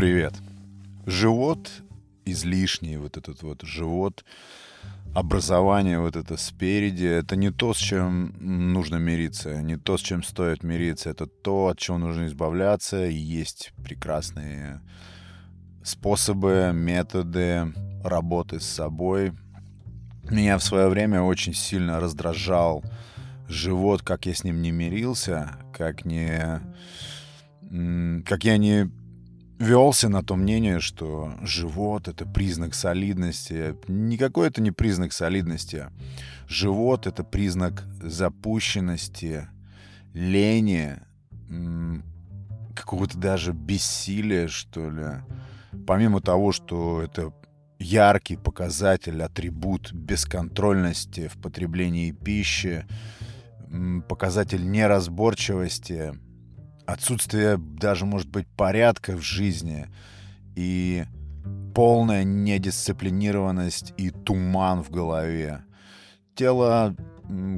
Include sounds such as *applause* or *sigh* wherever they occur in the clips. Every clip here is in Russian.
Привет. Живот излишний, вот этот вот живот, образование вот это спереди, это не то, с чем нужно мириться, не то, с чем стоит мириться, это то, от чего нужно избавляться, и есть прекрасные способы, методы работы с собой. Меня в свое время очень сильно раздражал живот, как я с ним не мирился, как не... Как я не велся на то мнение, что живот — это признак солидности. Никакой это не признак солидности. Живот — это признак запущенности, лени, какого-то даже бессилия, что ли. Помимо того, что это яркий показатель, атрибут бесконтрольности в потреблении пищи, показатель неразборчивости — отсутствие даже, может быть, порядка в жизни и полная недисциплинированность и туман в голове. Тело,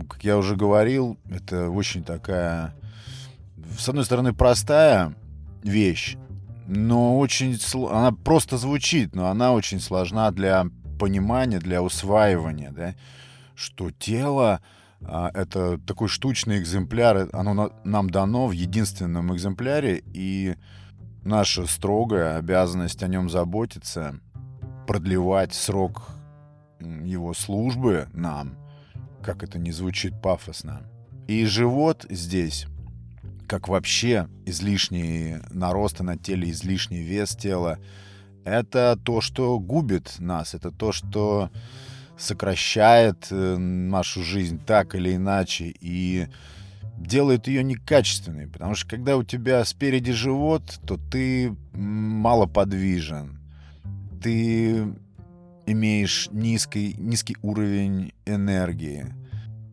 как я уже говорил, это очень такая, с одной стороны, простая вещь, но очень... Она просто звучит, но она очень сложна для понимания, для усваивания, да, что тело это такой штучный экземпляр, оно нам дано в единственном экземпляре, и наша строгая обязанность о нем заботиться, продлевать срок его службы нам, как это не звучит пафосно. И живот здесь, как вообще излишний нарост на теле, излишний вес тела, это то, что губит нас, это то, что сокращает э, нашу жизнь так или иначе и делает ее некачественной. Потому что когда у тебя спереди живот, то ты мало подвижен. Ты имеешь низкий, низкий уровень энергии.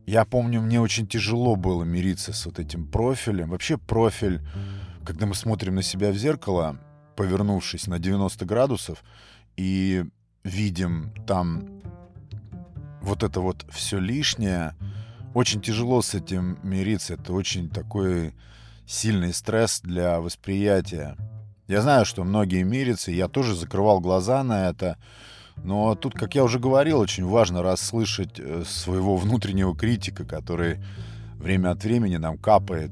Я помню, мне очень тяжело было мириться с вот этим профилем. Вообще профиль, когда мы смотрим на себя в зеркало, повернувшись на 90 градусов, и видим там вот это вот все лишнее, очень тяжело с этим мириться. Это очень такой сильный стресс для восприятия. Я знаю, что многие мирятся, я тоже закрывал глаза на это. Но тут, как я уже говорил, очень важно расслышать э, своего внутреннего критика, который время от времени нам капает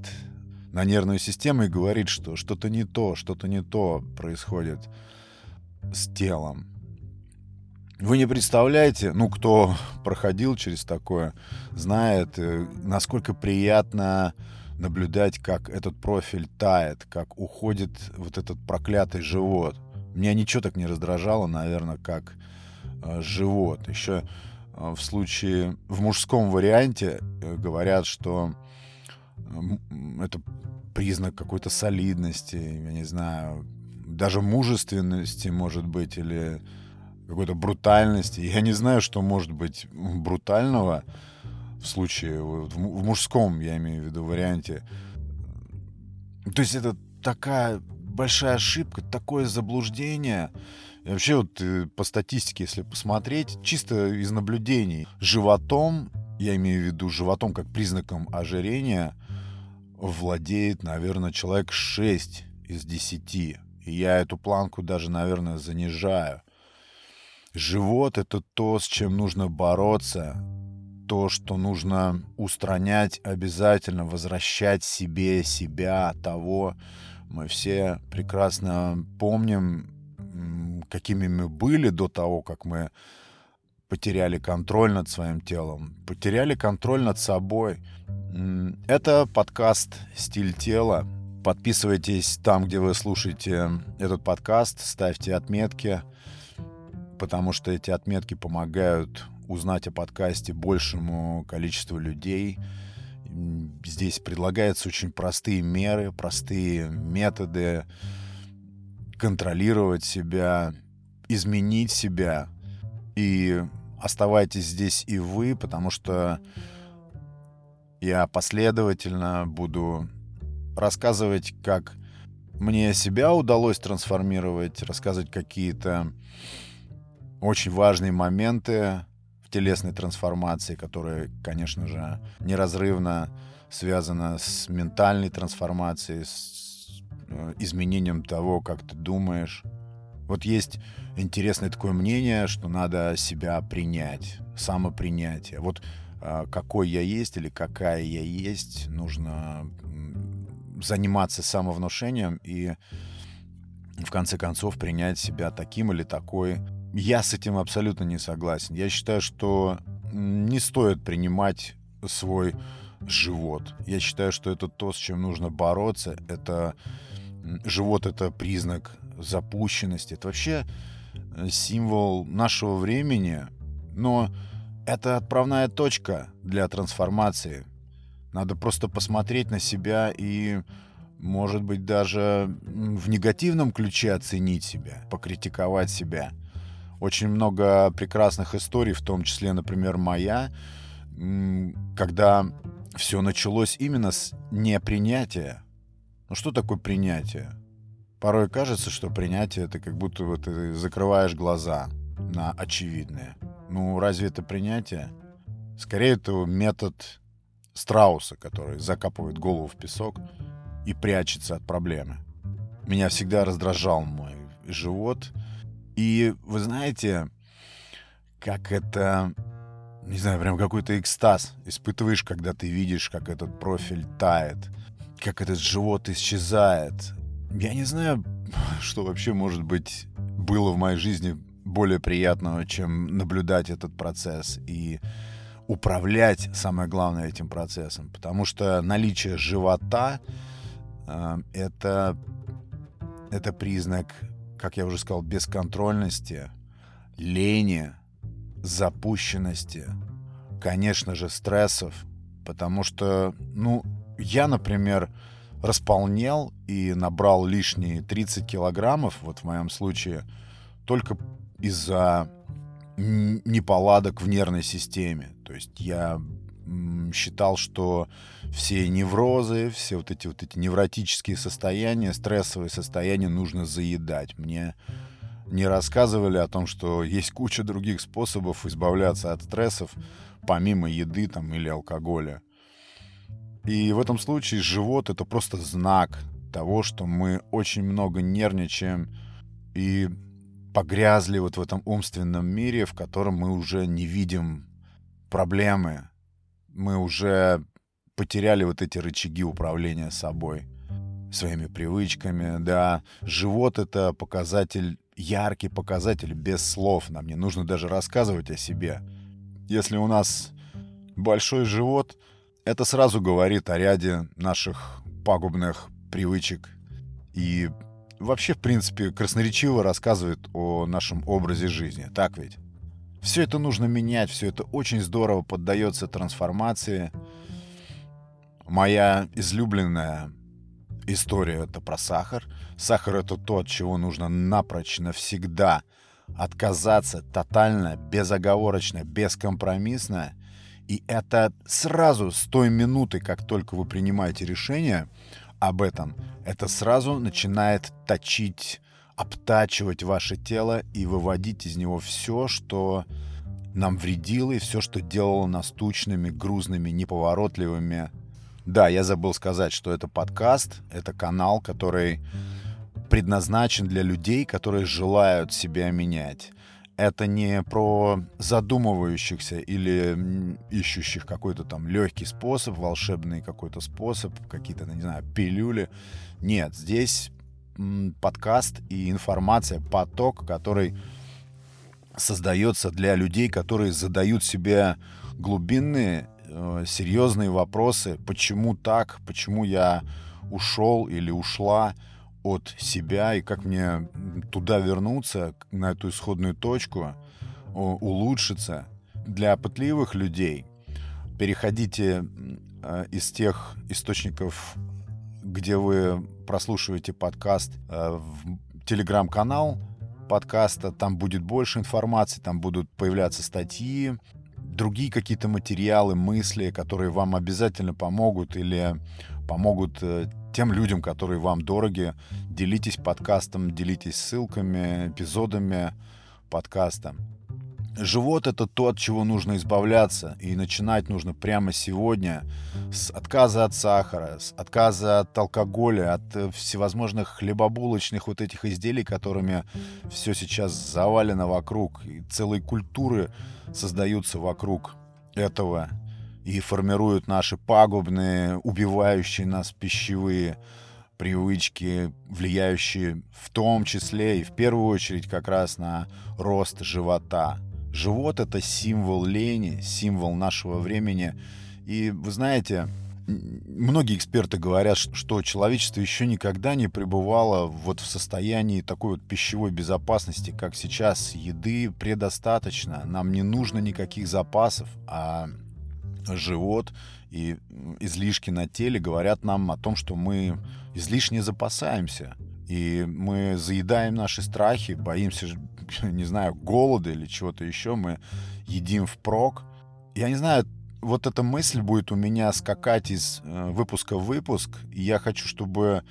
на нервную систему и говорит, что что-то не то, что-то не то происходит с телом. Вы не представляете, ну, кто проходил через такое, знает, э, насколько приятно наблюдать, как этот профиль тает, как уходит вот этот проклятый живот. Меня ничего так не раздражало, наверное, как э, живот. Еще э, в случае, в мужском варианте э, говорят, что это признак какой-то солидности, я не знаю, даже мужественности, может быть, или какой-то брутальности. Я не знаю, что может быть брутального в случае, в мужском, я имею в виду, варианте. То есть это такая большая ошибка, такое заблуждение. И вообще вот э, по статистике, если посмотреть, чисто из наблюдений, животом, я имею в виду животом как признаком ожирения, владеет, наверное, человек 6 из 10. И я эту планку даже, наверное, занижаю. Живот — это то, с чем нужно бороться, то, что нужно устранять обязательно, возвращать себе себя, того. Мы все прекрасно помним, какими мы были до того, как мы потеряли контроль над своим телом, потеряли контроль над собой. Это подкаст «Стиль тела». Подписывайтесь там, где вы слушаете этот подкаст, ставьте отметки — потому что эти отметки помогают узнать о подкасте большему количеству людей. Здесь предлагаются очень простые меры, простые методы контролировать себя, изменить себя. И оставайтесь здесь и вы, потому что я последовательно буду рассказывать, как мне себя удалось трансформировать, рассказывать какие-то очень важные моменты в телесной трансформации, которые, конечно же, неразрывно связаны с ментальной трансформацией, с э, изменением того, как ты думаешь. Вот есть интересное такое мнение, что надо себя принять, самопринятие. Вот э, какой я есть или какая я есть, нужно заниматься самовнушением и в конце концов принять себя таким или такой. Я с этим абсолютно не согласен. Я считаю, что не стоит принимать свой живот. Я считаю, что это то, с чем нужно бороться. Это живот — это признак запущенности. Это вообще э, символ нашего времени, но это отправная точка для трансформации. Надо просто посмотреть на себя и, может быть, даже в негативном ключе оценить себя, покритиковать себя. Очень много прекрасных историй, в том числе, например, моя, когда все началось именно с непринятия. Ну что такое принятие? Порой кажется, что принятие это как будто вот ты закрываешь глаза на очевидное. Ну, разве это принятие? Скорее, это метод страуса, который закапывает голову в песок и прячется от проблемы. Меня всегда раздражал мой живот. И вы знаете, как это не знаю, прям какой-то экстаз испытываешь, когда ты видишь, как этот профиль тает, как этот живот исчезает. Я не знаю, *laughs* что вообще может быть было в моей жизни более приятного, чем наблюдать этот процесс и управлять, самое главное, этим процессом. Потому что наличие живота э, это, это признак, как я уже сказал, бесконтрольности, лени, запущенности, конечно же, стрессов, потому что, ну, я, например, располнел и набрал лишние 30 килограммов, вот в моем случае, только из-за неполадок в нервной системе. То есть я считал, что все неврозы, все вот эти вот эти невротические состояния, стрессовые состояния нужно заедать. Мне не рассказывали о том, что есть куча других способов избавляться от стрессов, помимо еды там, или алкоголя. И в этом случае живот — это просто знак того, что мы очень много нервничаем и погрязли вот в этом умственном мире, в котором мы уже не видим проблемы. Мы уже потеряли вот эти рычаги управления собой, своими привычками. Да, живот — это показатель яркий показатель без слов. Нам не нужно даже рассказывать о себе. Если у нас большой живот, это сразу говорит о ряде наших пагубных привычек. И вообще, в принципе, красноречиво рассказывает о нашем образе жизни. Так ведь? Все это нужно менять, все это очень здорово поддается трансформации. Моя излюбленная история это про сахар. Сахар это то, от чего нужно напрочь навсегда отказаться тотально, безоговорочно, бескомпромиссно. И это сразу с той минуты, как только вы принимаете решение об этом, это сразу начинает точить, обтачивать ваше тело и выводить из него все, что нам вредило и все, что делало нас тучными, грузными, неповоротливыми, да, я забыл сказать, что это подкаст, это канал, который предназначен для людей, которые желают себя менять. Это не про задумывающихся или ищущих какой-то там легкий способ, волшебный какой-то способ, какие-то, не знаю, пилюли. Нет, здесь подкаст и информация, поток, который создается для людей, которые задают себе глубинные э, серьезные вопросы, почему так, почему я ушел или ушла от себя? И как мне туда вернуться, на эту исходную точку, улучшиться. Для пытливых людей переходите э, из тех источников, где вы прослушиваете подкаст, э, в телеграм-канал подкаста, там будет больше информации, там будут появляться статьи, другие какие-то материалы, мысли, которые вам обязательно помогут или помогут э, тем людям, которые вам дороги. Делитесь подкастом, делитесь ссылками, эпизодами подкаста. Живот — это то, от чего нужно избавляться, и начинать нужно прямо сегодня с отказа от сахара, с отказа от алкоголя, от э, всевозможных хлебобулочных вот этих изделий, которыми все сейчас завалено вокруг, и целые культуры создаются вокруг этого и формируют наши пагубные, убивающие нас пищевые привычки, влияющие в том числе и в первую очередь как раз на рост живота — Живот — это символ лени, символ нашего времени. И вы знаете, многие эксперты говорят, что человечество еще никогда не пребывало вот в состоянии такой вот пищевой безопасности, как сейчас. Еды предостаточно, нам не нужно никаких запасов, а живот и излишки на теле говорят нам о том, что мы излишне запасаемся. И мы заедаем наши страхи, боимся *laughs* не знаю, голода или чего-то еще, мы едим впрок. Я не знаю, вот эта мысль будет у меня скакать из э, выпуска в выпуск, и я хочу, чтобы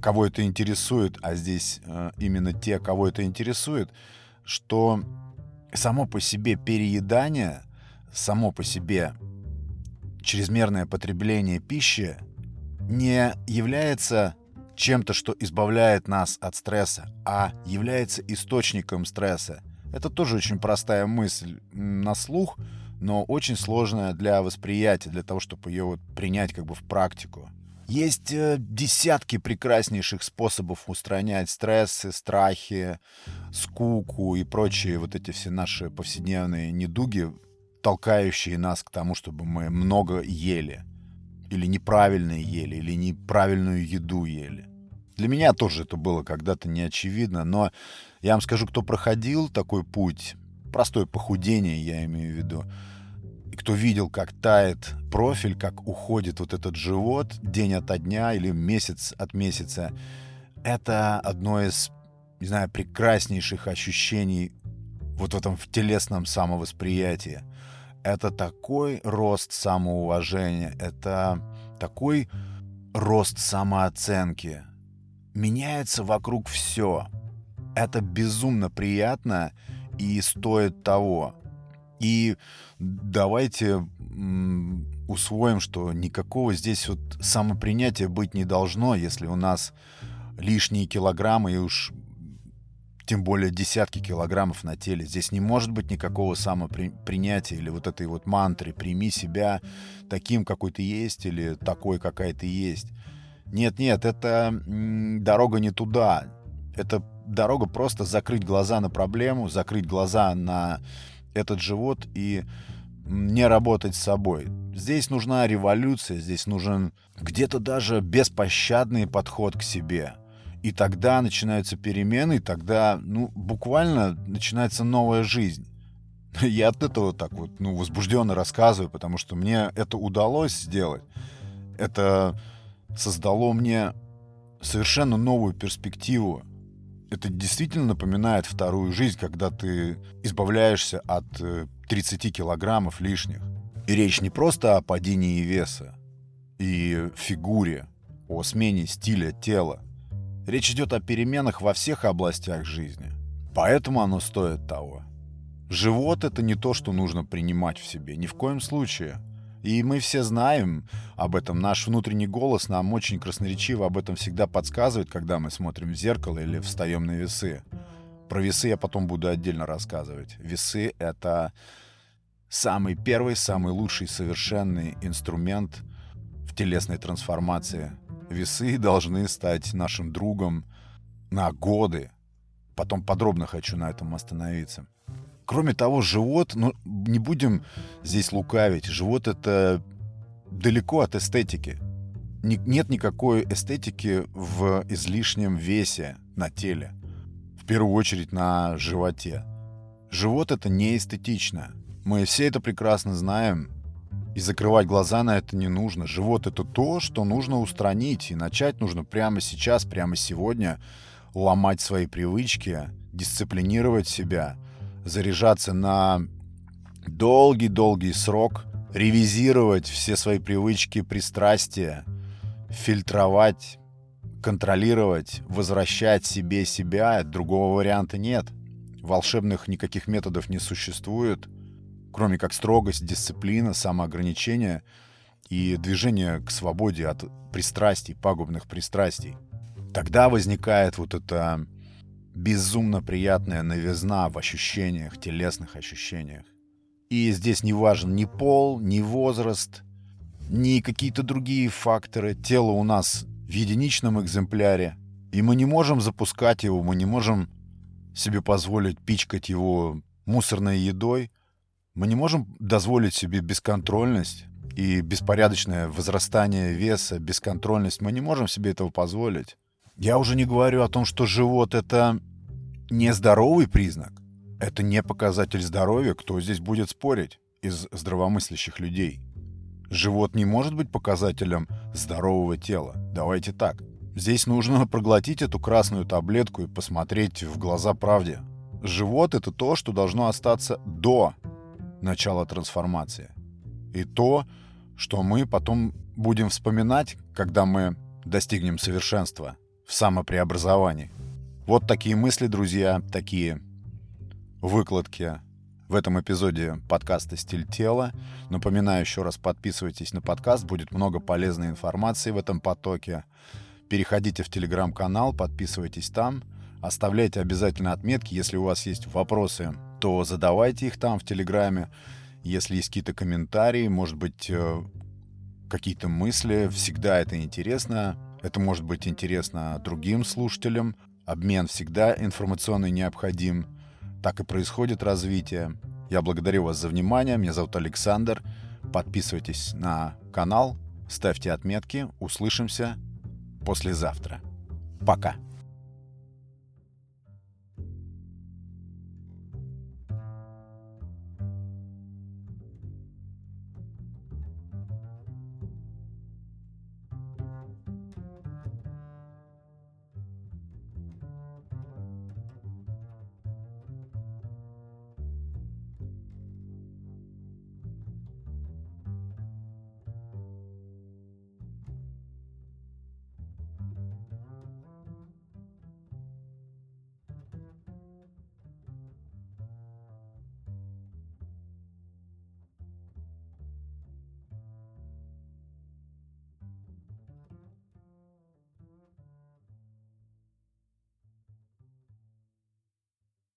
кого это интересует, а здесь э, именно те, кого это интересует, что само по себе переедание, само по себе чрезмерное потребление пищи не является чем-то, что избавляет нас от стресса, а является источником стресса. Это тоже очень простая мысль на слух, но очень сложная для восприятия, для того, чтобы ее вот принять как бы в практику. Есть э, десятки прекраснейших способов устранять стрессы, страхи, скуку и прочие вот эти все наши повседневные недуги, толкающие нас к тому, чтобы мы много ели или неправильно ели, или неправильную еду ели. Для меня тоже это было когда-то не очевидно, но я вам скажу, кто проходил такой путь, простое похудение я имею в виду, и кто видел, как тает профиль, как уходит вот этот живот день ото дня или месяц от месяца, это одно из, не знаю, прекраснейших ощущений вот в этом в телесном самовосприятии – это такой рост самоуважения, это такой рост самооценки. Меняется вокруг все. Это безумно приятно и стоит того. И давайте усвоим, что никакого здесь вот самопринятия быть не должно, если у нас лишние килограммы, и уж тем более десятки килограммов на теле. Здесь не может быть никакого самопринятия или вот этой вот мантры «прими себя таким, какой ты есть» или «такой, какая ты есть». Нет-нет, это дорога не туда. Это дорога просто закрыть глаза на проблему, закрыть глаза на этот живот и не работать с собой. Здесь нужна революция, здесь нужен где-то даже беспощадный подход к себе – и тогда начинаются перемены, и тогда, ну, буквально начинается новая жизнь. *laughs* Я от этого так вот, ну, возбужденно рассказываю, потому что мне это удалось сделать. Это создало мне совершенно новую перспективу. Это действительно напоминает вторую жизнь, когда ты избавляешься от 30 э, килограммов лишних. И речь не просто о падении веса и фигуре, о смене стиля тела. Речь идет о переменах во всех областях жизни. Поэтому оно стоит того. Живот — это не то, что нужно принимать в себе, ни в коем случае. И мы все знаем об этом. Наш внутренний голос нам очень красноречиво об этом всегда подсказывает, когда мы смотрим в зеркало или встаем на весы. Про весы я потом буду отдельно рассказывать. Весы — это самый первый, самый лучший совершенный инструмент в телесной трансформации — Весы должны стать нашим другом на годы. Потом подробно хочу на этом остановиться. Кроме того, живот, ну, не будем здесь лукавить, живот это далеко от эстетики. нет никакой эстетики в излишнем весе на теле. В первую очередь на животе. Живот это не эстетично. Мы все это прекрасно знаем. И закрывать глаза на это не нужно. Живот — это то, что нужно устранить. И начать нужно прямо сейчас, прямо сегодня ломать свои привычки, дисциплинировать себя, заряжаться на долгий-долгий срок, ревизировать все свои привычки, пристрастия, фильтровать, контролировать, возвращать себе себя. Другого варианта нет. волшебных никаких методов не существует, кроме как строгость, дисциплина, самоограничение и движение к свободе от пристрастий, пагубных пристрастий. Тогда возникает вот эта безумно приятная новизна в ощущениях, телесных ощущениях. И здесь не важен ни пол, ни возраст, ни какие-то другие факторы. Тело у нас в единичном экземпляре, и мы не можем запускать его, мы не можем себе позволить пичкать его мусорной едой, мы не можем дозволить себе бесконтрольность и беспорядочное возрастание веса, бесконтрольность. Мы не можем себе этого позволить. Я уже не говорю о том, что живот — это нездоровый признак. Это не показатель здоровья. Кто здесь будет спорить из здравомыслящих людей? Живот не может быть показателем здорового тела. Давайте так. Здесь нужно *laughs* проглотить эту красную таблетку и посмотреть в глаза правде. Живот — это то, что должно остаться до начала трансформации. И то, что мы потом будем вспоминать, когда мы достигнем совершенства в самопреобразовании. Вот такие мысли, друзья, такие выкладки в этом эпизоде подкаста «Стиль тела». Напоминаю еще раз, подписывайтесь на подкаст, будет много полезной информации в этом потоке. Переходите в телеграм-канал, подписывайтесь там, оставляйте обязательно отметки. Если у вас есть вопросы, то задавайте их там в телеграме. Если есть какие-то комментарии, может быть, э, какие-то мысли, всегда это интересно. Это может быть интересно другим слушателям. Обмен всегда информационный необходим. Так и происходит развитие. Я благодарю вас за внимание. Меня зовут Александр. Подписывайтесь на канал, ставьте отметки. Услышимся послезавтра. Пока.